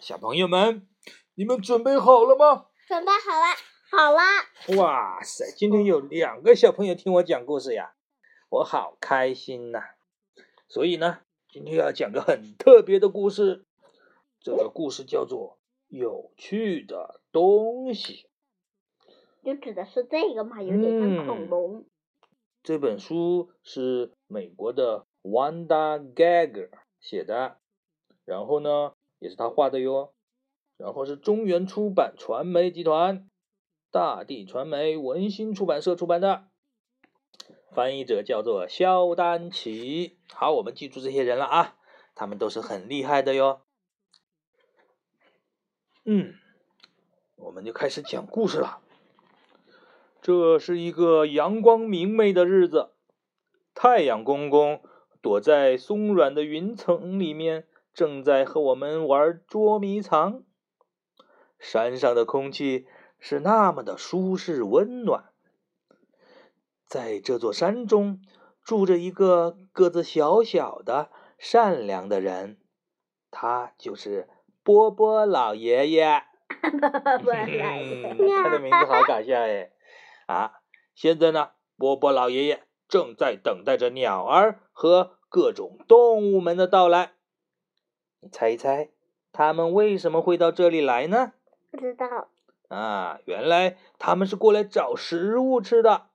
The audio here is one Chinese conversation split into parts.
小朋友们，你们准备好了吗？准备好了，好了！哇塞，今天有两个小朋友听我讲故事呀，我好开心呐！所以呢，今天要讲个很特别的故事。这个故事叫做《有趣的东西》。就指的是这个嘛，有点像恐龙。这本书是美国的 Wanda Geiger 写的，然后呢，也是他画的哟。然后是中原出版传媒集团、大地传媒文心出版社出版的，翻译者叫做肖丹奇。好，我们记住这些人了啊，他们都是很厉害的哟。嗯，我们就开始讲故事了。这是一个阳光明媚的日子，太阳公公躲在松软的云层里面，正在和我们玩捉迷藏。山上的空气是那么的舒适温暖。在这座山中，住着一个个子小小的、善良的人，他就是波波老爷爷。他的名字好搞笑哎。啊，现在呢，波波老爷爷正在等待着鸟儿和各种动物们的到来。你猜一猜，他们为什么会到这里来呢？不知道。啊，原来他们是过来找食物吃的。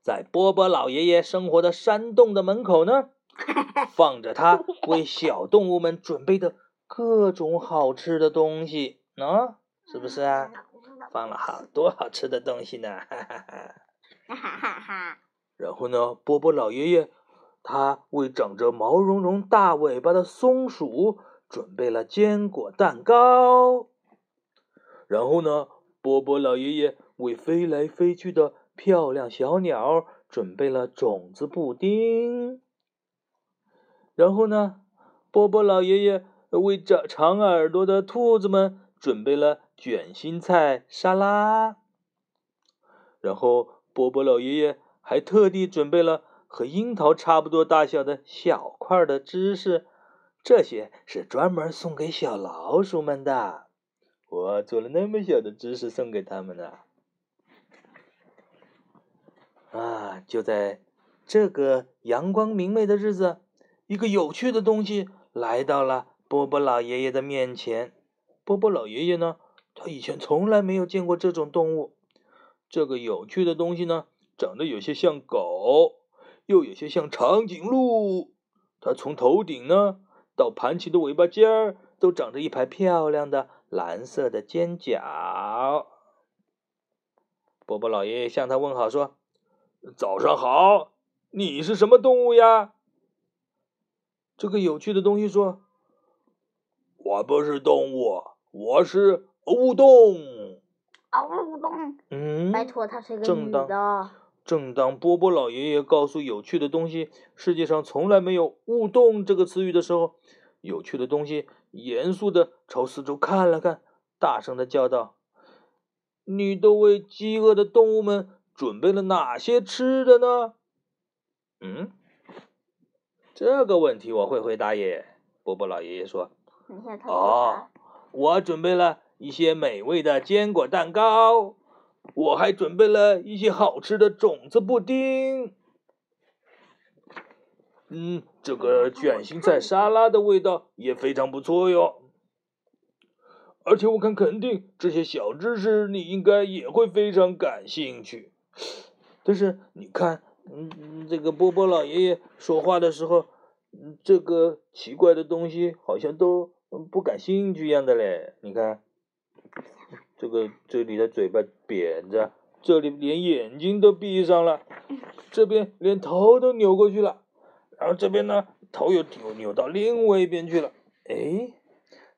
在波波老爷爷生活的山洞的门口呢，放着他为小动物们准备的各种好吃的东西呢，是不是啊？放了好多好吃的东西呢，哈哈哈！哈哈哈！然后呢，波波老爷爷他为长着毛茸茸大尾巴的松鼠准备了坚果蛋糕。然后呢，波波老爷爷为飞来飞去的漂亮小鸟准备了种子布丁。然后呢，波波老爷爷为长长耳朵的兔子们准备了。卷心菜沙拉，然后波波老爷爷还特地准备了和樱桃差不多大小的小块的芝士，这些是专门送给小老鼠们的。我做了那么小的芝士送给他们呢。啊，就在这个阳光明媚的日子，一个有趣的东西来到了波波老爷爷的面前。波波老爷爷呢？他以前从来没有见过这种动物。这个有趣的东西呢，长得有些像狗，又有些像长颈鹿。它从头顶呢到盘起的尾巴尖儿，都长着一排漂亮的蓝色的尖角。波波老爷爷向他问好说：“早上好，你是什么动物呀？”这个有趣的东西说：“我不是动物，我是。”乌冬，啊，乌冬，嗯，拜托，他是个女的。正当波波老爷爷告诉有趣的东西世界上从来没有“勿动”这个词语的时候，有趣的东西严肃的朝四周看了看，大声的叫道：“你都为饥饿的动物们准备了哪些吃的呢？”嗯，这个问题我会回答耶。波波老爷爷说：“哦，我准备了。”一些美味的坚果蛋糕，我还准备了一些好吃的种子布丁。嗯，这个卷心菜沙拉的味道也非常不错哟。而且我看，肯定这些小知识你应该也会非常感兴趣。但是你看，嗯，这个波波老爷爷说话的时候，这个奇怪的东西好像都不感兴趣一样的嘞。你看。这个这里的嘴巴扁着，这里连眼睛都闭上了，这边连头都扭过去了，然后这边呢头又扭扭到另外一边去了。哎，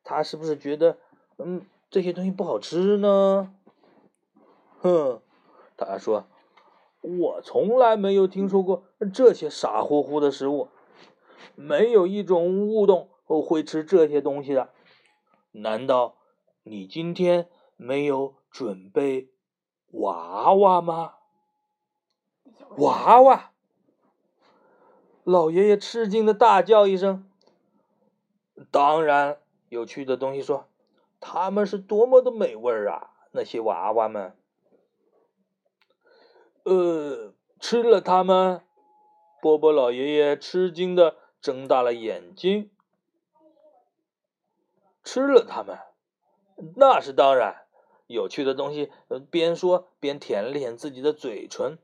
他是不是觉得嗯这些东西不好吃呢？哼，他说我从来没有听说过这些傻乎乎的食物，没有一种物种会吃这些东西的。难道你今天？没有准备娃娃吗？娃娃！老爷爷吃惊的大叫一声。当然有趣的东西说：“他们是多么的美味啊！那些娃娃们。”呃，吃了它们？波波老爷爷吃惊的睁大了眼睛。吃了它们？那是当然。有趣的东西边说边舔了舔自己的嘴唇。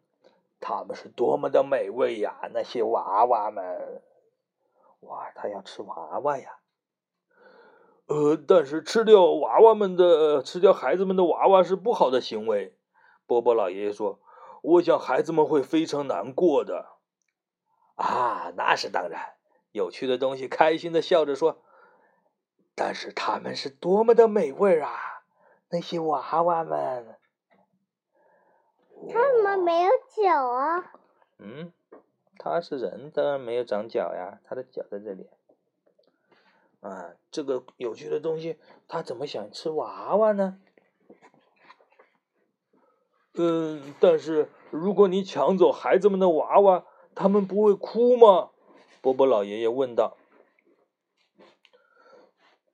它们是多么的美味呀！那些娃娃们。哇，他要吃娃娃呀！呃，但是吃掉娃娃们的，吃掉孩子们的娃娃是不好的行为。波波老爷爷说：“我想孩子们会非常难过的。”啊，那是当然。有趣的东西开心的笑着说：“但是他们是多么的美味啊！那些娃娃们。”他怎么没有脚啊？嗯。他是人，当然没有长脚呀，他的脚在这里。啊，这个有趣的东西，他怎么想吃娃娃呢？嗯，但是如果你抢走孩子们的娃娃，他们不会哭吗？波波老爷爷问道。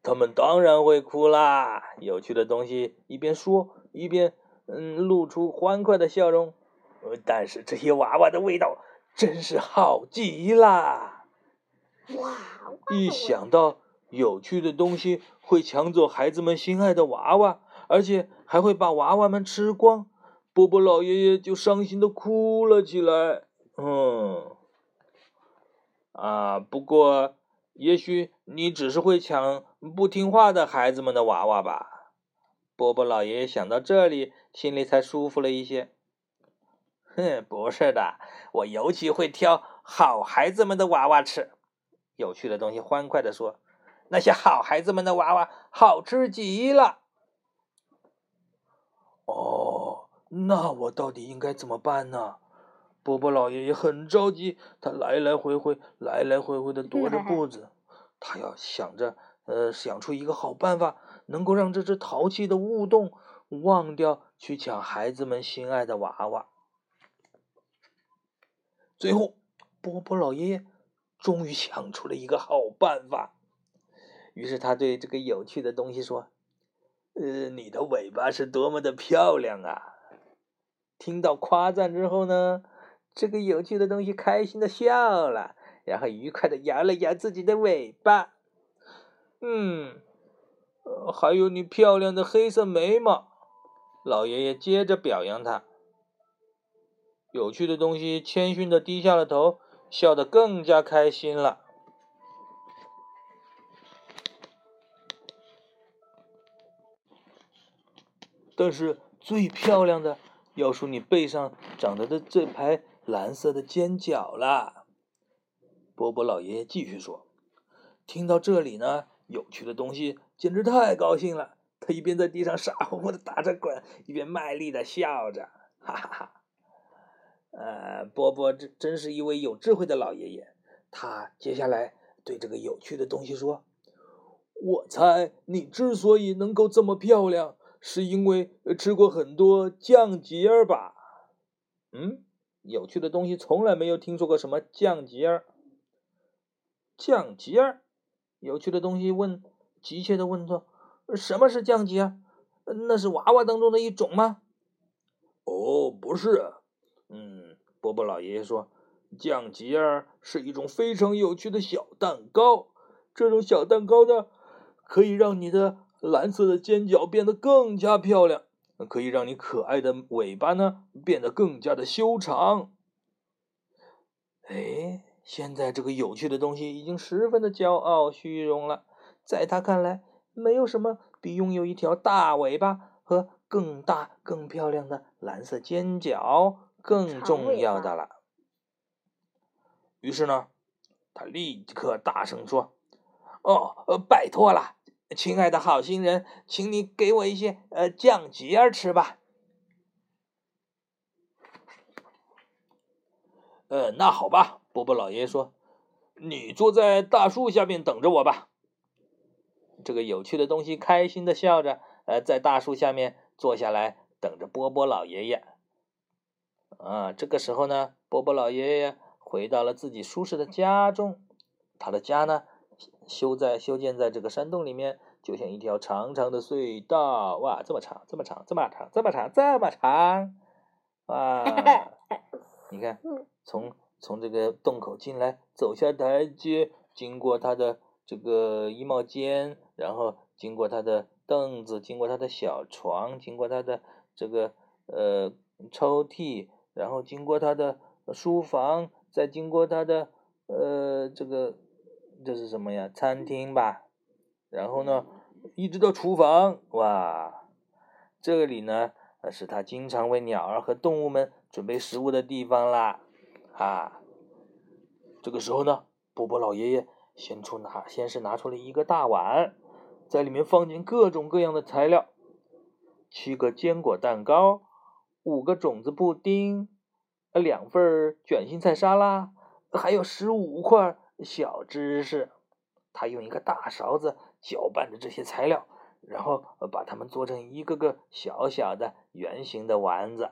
他们当然会哭啦！有趣的东西一边说一边嗯露出欢快的笑容。呃，但是这些娃娃的味道。真是好极啦！哇！一想到有趣的东西会抢走孩子们心爱的娃娃，而且还会把娃娃们吃光，波波老爷爷就伤心的哭了起来。嗯，啊，不过也许你只是会抢不听话的孩子们的娃娃吧？波波老爷爷想到这里，心里才舒服了一些。哼，不是的，我尤其会挑好孩子们的娃娃吃。有趣的东西欢快地说：“那些好孩子们的娃娃好吃极了。”哦，那我到底应该怎么办呢？波波老爷爷很着急，他来来回回、来来回回的 踱着步子，他要想着，呃，想出一个好办法，能够让这只淘气的乌洞忘掉去抢孩子们心爱的娃娃。最后，波波老爷爷终于想出了一个好办法。于是他对这个有趣的东西说：“呃，你的尾巴是多么的漂亮啊！”听到夸赞之后呢，这个有趣的东西开心的笑了，然后愉快的摇了摇自己的尾巴。嗯，还有你漂亮的黑色眉毛。老爷爷接着表扬他。有趣的东西谦逊的低下了头，笑得更加开心了。但是最漂亮的要数你背上长着的这排蓝色的尖角了。波波老爷爷继续说：“听到这里呢，有趣的东西简直太高兴了。他一边在地上傻乎乎的打着滚，一边卖力的笑着，哈哈哈。”呃，波波真真是一位有智慧的老爷爷。他接下来对这个有趣的东西说：“我猜你之所以能够这么漂亮，是因为吃过很多酱节儿吧？”嗯，有趣的东西从来没有听说过什么酱节儿。酱节儿，有趣的东西问，急切的问道：“什么是酱节？那是娃娃当中的一种吗？”哦，不是。嗯，波波老爷爷说，酱吉儿是一种非常有趣的小蛋糕。这种小蛋糕呢，可以让你的蓝色的尖角变得更加漂亮，可以让你可爱的尾巴呢变得更加的修长。哎，现在这个有趣的东西已经十分的骄傲虚荣了。在他看来，没有什么比拥有一条大尾巴和更大、更漂亮的蓝色尖角。更重要的了。于是呢，他立刻大声说：“哦，呃，拜托了，亲爱的好心人，请你给我一些呃酱吉儿吃吧。”呃，那好吧，波波老爷爷说：“你坐在大树下面等着我吧。”这个有趣的东西开心的笑着，呃，在大树下面坐下来，等着波波老爷爷。啊，这个时候呢，波波老爷爷回到了自己舒适的家中。他的家呢，修在修建在这个山洞里面，就像一条长长的隧道。哇，这么长，这么长，这么长，这么长，这么长！哇，你看，从从这个洞口进来，走下台阶，经过他的这个衣帽间，然后经过他的凳子，经过他的小床，经过他的这个呃抽屉，然后经过他的书房，再经过他的呃这个这是什么呀？餐厅吧。然后呢，一直到厨房，哇，这里呢。是他经常为鸟儿和动物们准备食物的地方啦，啊！这个时候呢，波波老爷爷先出拿，先是拿出了一个大碗，在里面放进各种各样的材料：七个坚果蛋糕，五个种子布丁，两份卷心菜沙拉，还有十五块小芝士。他用一个大勺子搅拌着这些材料。然后把它们做成一个个小小的圆形的丸子，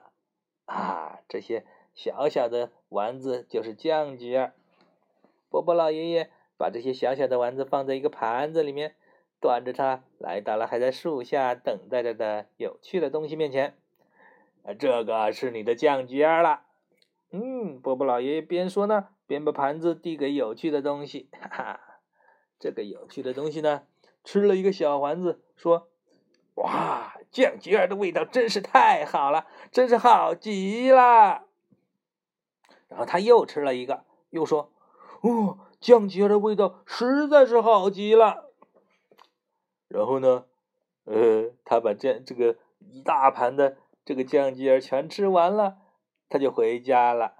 啊，这些小小的丸子就是酱橘儿。波波老爷爷把这些小小的丸子放在一个盘子里面，端着它来到了还在树下等待着的有趣的东西面前。这个是你的酱橘儿了。嗯，波波老爷爷边说呢，边把盘子递给有趣的东西。哈哈，这个有趣的东西呢？吃了一个小丸子，说：“哇，酱吉儿的味道真是太好了，真是好极了。”然后他又吃了一个，又说：“哦，酱鸡儿的味道实在是好极了。”然后呢，呃，他把这这个一大盘的这个酱鸡儿全吃完了，他就回家了。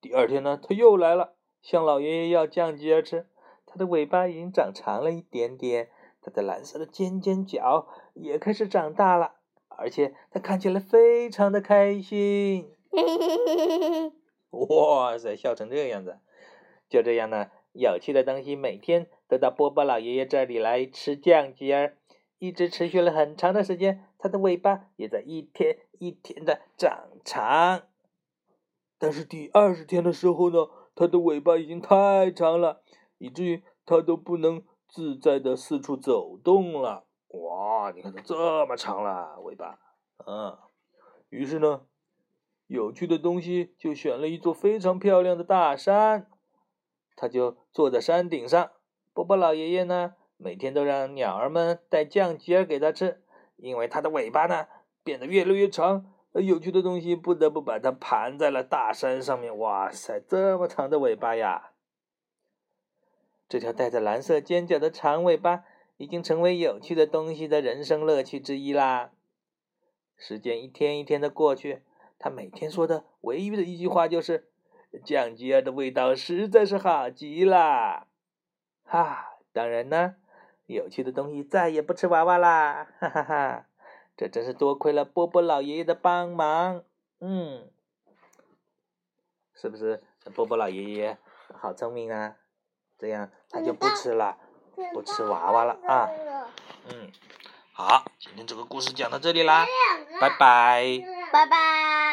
第二天呢，他又来了，向老爷爷要酱鸡儿吃。它的尾巴已经长长了一点点，它的蓝色的尖尖角也开始长大了，而且它看起来非常的开心。嘿嘿嘿哇塞，笑成这个样子！就这样呢，有趣的东西每天都到波波老爷爷这里来吃酱鸡儿，一直持续了很长的时间。它的尾巴也在一天一天的长长。但是第二十天的时候呢，它的尾巴已经太长了。以至于它都不能自在的四处走动了。哇，你看它这么长了尾巴，嗯。于是呢，有趣的东西就选了一座非常漂亮的大山，他就坐在山顶上。波波老爷爷呢，每天都让鸟儿们带酱鸡儿给他吃，因为它的尾巴呢变得越来越长，有趣的东西不得不把它盘在了大山上面。哇塞，这么长的尾巴呀！这条带着蓝色尖角的长尾巴已经成为有趣的东西的人生乐趣之一啦。时间一天一天的过去，他每天说的唯一的一句话就是：“酱鸡儿的味道实在是好极了。”哈，当然呢，有趣的东西再也不吃娃娃啦！哈哈哈，这真是多亏了波波老爷爷的帮忙。嗯，是不是波波老爷爷好聪明啊？这样他就不吃了，不吃娃娃了啊。嗯，好，今天这个故事讲到这里啦，拜拜。拜拜。